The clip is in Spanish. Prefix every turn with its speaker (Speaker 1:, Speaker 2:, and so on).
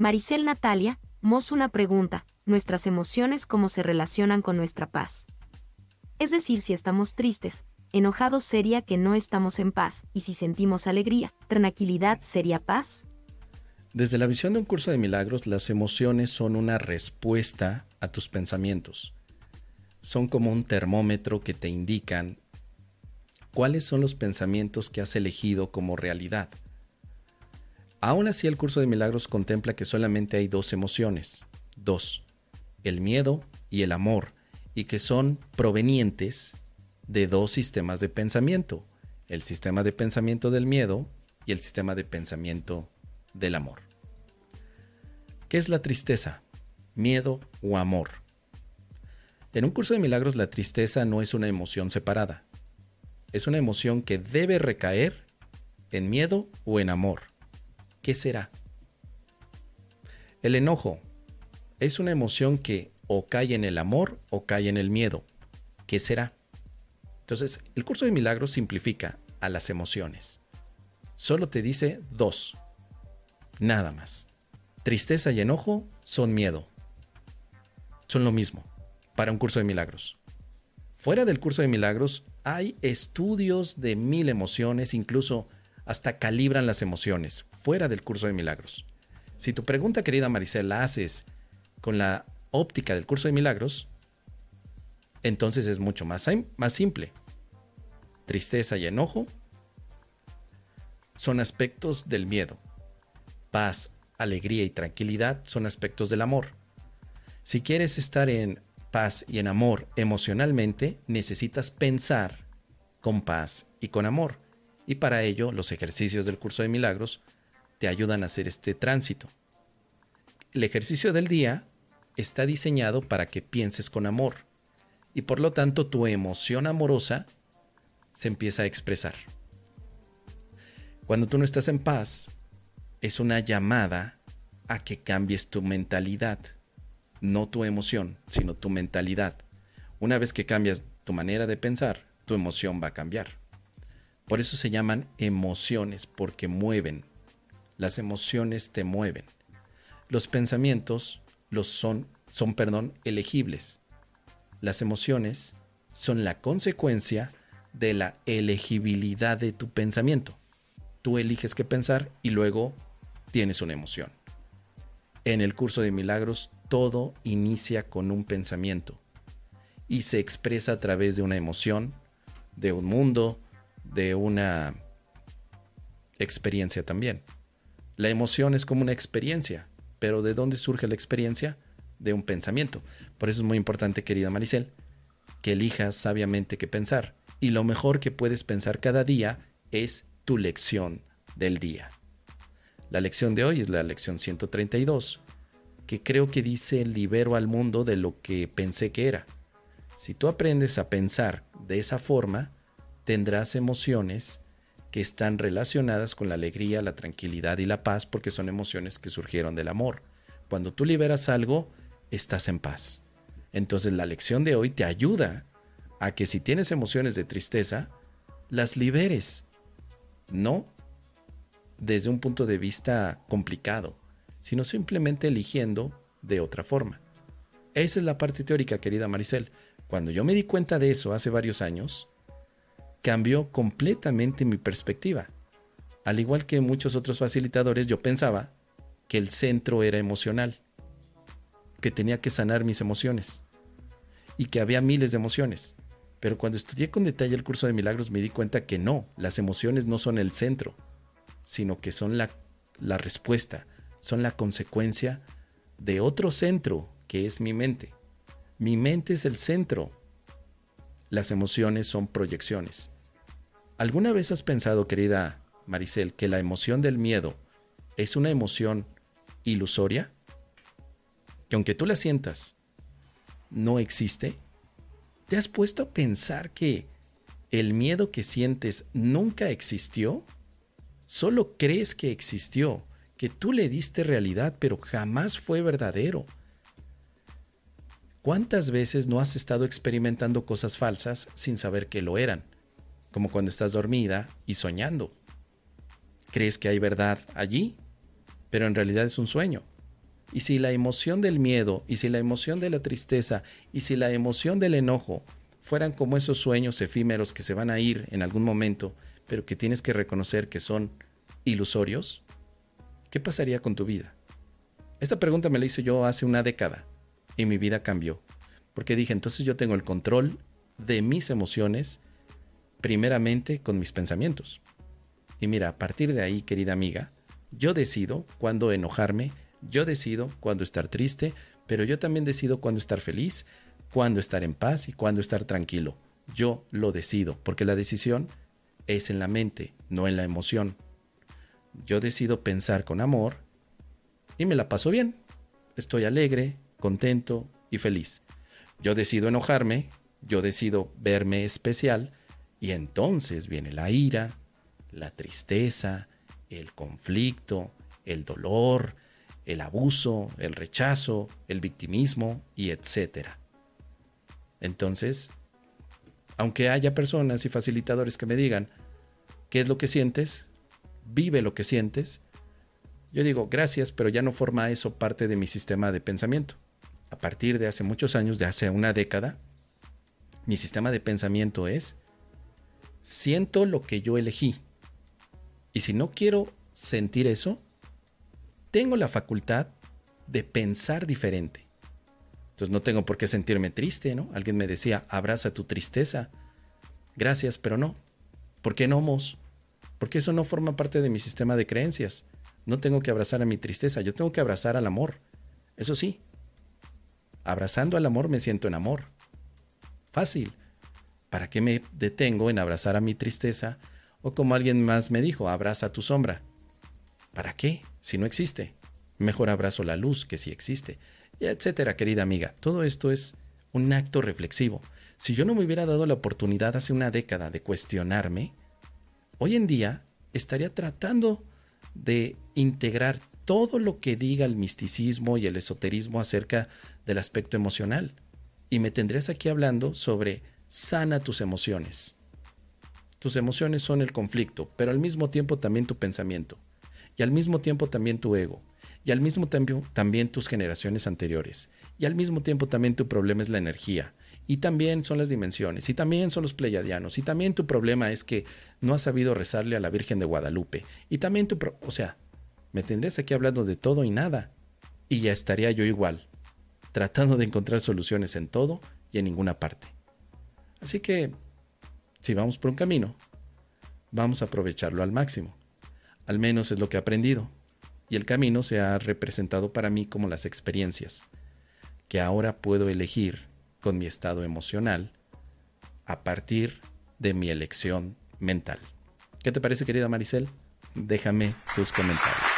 Speaker 1: Maricel Natalia, Mos una pregunta, ¿nuestras emociones cómo se relacionan con nuestra paz? Es decir, si estamos tristes, enojados sería que no estamos en paz, y si sentimos alegría, tranquilidad sería paz.
Speaker 2: Desde la visión de un curso de milagros, las emociones son una respuesta a tus pensamientos. Son como un termómetro que te indican cuáles son los pensamientos que has elegido como realidad. Aún así, el curso de milagros contempla que solamente hay dos emociones, dos, el miedo y el amor, y que son provenientes de dos sistemas de pensamiento, el sistema de pensamiento del miedo y el sistema de pensamiento del amor. ¿Qué es la tristeza? ¿Miedo o amor? En un curso de milagros la tristeza no es una emoción separada. Es una emoción que debe recaer en miedo o en amor. ¿Qué será? El enojo es una emoción que o cae en el amor o cae en el miedo. ¿Qué será? Entonces, el curso de milagros simplifica a las emociones. Solo te dice dos, Nada más. Tristeza y enojo son miedo. Son lo mismo para un curso de milagros. Fuera del curso de milagros hay estudios de mil emociones, incluso hasta calibran las emociones, fuera del curso de milagros. Si tu pregunta, querida Maricel, la haces con la óptica del curso de milagros, entonces es mucho más, más simple. Tristeza y enojo son aspectos del miedo paz, alegría y tranquilidad son aspectos del amor. Si quieres estar en paz y en amor emocionalmente, necesitas pensar con paz y con amor. Y para ello, los ejercicios del curso de milagros te ayudan a hacer este tránsito. El ejercicio del día está diseñado para que pienses con amor y por lo tanto tu emoción amorosa se empieza a expresar. Cuando tú no estás en paz, es una llamada a que cambies tu mentalidad, no tu emoción, sino tu mentalidad. Una vez que cambias tu manera de pensar, tu emoción va a cambiar. Por eso se llaman emociones, porque mueven. Las emociones te mueven. Los pensamientos los son, son perdón, elegibles. Las emociones son la consecuencia de la elegibilidad de tu pensamiento. Tú eliges qué pensar y luego tienes una emoción. En el curso de milagros todo inicia con un pensamiento y se expresa a través de una emoción, de un mundo, de una experiencia también. La emoción es como una experiencia, pero ¿de dónde surge la experiencia? De un pensamiento. Por eso es muy importante, querida Maricel, que elijas sabiamente qué pensar. Y lo mejor que puedes pensar cada día es tu lección del día. La lección de hoy es la lección 132, que creo que dice libero al mundo de lo que pensé que era. Si tú aprendes a pensar de esa forma, tendrás emociones que están relacionadas con la alegría, la tranquilidad y la paz porque son emociones que surgieron del amor. Cuando tú liberas algo, estás en paz. Entonces la lección de hoy te ayuda a que si tienes emociones de tristeza, las liberes. No desde un punto de vista complicado, sino simplemente eligiendo de otra forma. Esa es la parte teórica, querida Maricel. Cuando yo me di cuenta de eso hace varios años, cambió completamente mi perspectiva. Al igual que muchos otros facilitadores, yo pensaba que el centro era emocional, que tenía que sanar mis emociones y que había miles de emociones. Pero cuando estudié con detalle el curso de milagros me di cuenta que no, las emociones no son el centro sino que son la, la respuesta, son la consecuencia de otro centro, que es mi mente. Mi mente es el centro. Las emociones son proyecciones. ¿Alguna vez has pensado, querida Maricel, que la emoción del miedo es una emoción ilusoria? Que aunque tú la sientas, no existe. ¿Te has puesto a pensar que el miedo que sientes nunca existió? Solo crees que existió, que tú le diste realidad, pero jamás fue verdadero. ¿Cuántas veces no has estado experimentando cosas falsas sin saber que lo eran? Como cuando estás dormida y soñando. Crees que hay verdad allí, pero en realidad es un sueño. Y si la emoción del miedo, y si la emoción de la tristeza, y si la emoción del enojo fueran como esos sueños efímeros que se van a ir en algún momento, pero que tienes que reconocer que son ilusorios, ¿qué pasaría con tu vida? Esta pregunta me la hice yo hace una década y mi vida cambió, porque dije, entonces yo tengo el control de mis emociones primeramente con mis pensamientos. Y mira, a partir de ahí, querida amiga, yo decido cuándo enojarme, yo decido cuándo estar triste, pero yo también decido cuándo estar feliz, cuándo estar en paz y cuándo estar tranquilo. Yo lo decido, porque la decisión es en la mente, no en la emoción. Yo decido pensar con amor y me la paso bien. Estoy alegre, contento y feliz. Yo decido enojarme, yo decido verme especial y entonces viene la ira, la tristeza, el conflicto, el dolor, el abuso, el rechazo, el victimismo y etcétera. Entonces, aunque haya personas y facilitadores que me digan qué es lo que sientes, vive lo que sientes, yo digo gracias, pero ya no forma eso parte de mi sistema de pensamiento. A partir de hace muchos años, de hace una década, mi sistema de pensamiento es siento lo que yo elegí. Y si no quiero sentir eso, tengo la facultad de pensar diferente. Entonces no tengo por qué sentirme triste, ¿no? Alguien me decía, abraza tu tristeza. Gracias, pero no. ¿Por qué no, Mos? Porque eso no forma parte de mi sistema de creencias. No tengo que abrazar a mi tristeza, yo tengo que abrazar al amor. Eso sí, abrazando al amor me siento en amor. Fácil. ¿Para qué me detengo en abrazar a mi tristeza? O como alguien más me dijo, abraza tu sombra. ¿Para qué? Si no existe. Mejor abrazo la luz que si existe etcétera, querida amiga. Todo esto es un acto reflexivo. Si yo no me hubiera dado la oportunidad hace una década de cuestionarme, hoy en día estaría tratando de integrar todo lo que diga el misticismo y el esoterismo acerca del aspecto emocional. Y me tendrías aquí hablando sobre sana tus emociones. Tus emociones son el conflicto, pero al mismo tiempo también tu pensamiento. Y al mismo tiempo también tu ego y al mismo tiempo también tus generaciones anteriores. Y al mismo tiempo también tu problema es la energía. Y también son las dimensiones. Y también son los pleiadianos. Y también tu problema es que no has sabido rezarle a la Virgen de Guadalupe. Y también tu... o sea, me tendrías aquí hablando de todo y nada. Y ya estaría yo igual, tratando de encontrar soluciones en todo y en ninguna parte. Así que, si vamos por un camino, vamos a aprovecharlo al máximo. Al menos es lo que he aprendido y el camino se ha representado para mí como las experiencias, que ahora puedo elegir con mi estado emocional a partir de mi elección mental. ¿Qué te parece, querida Maricel? Déjame tus comentarios.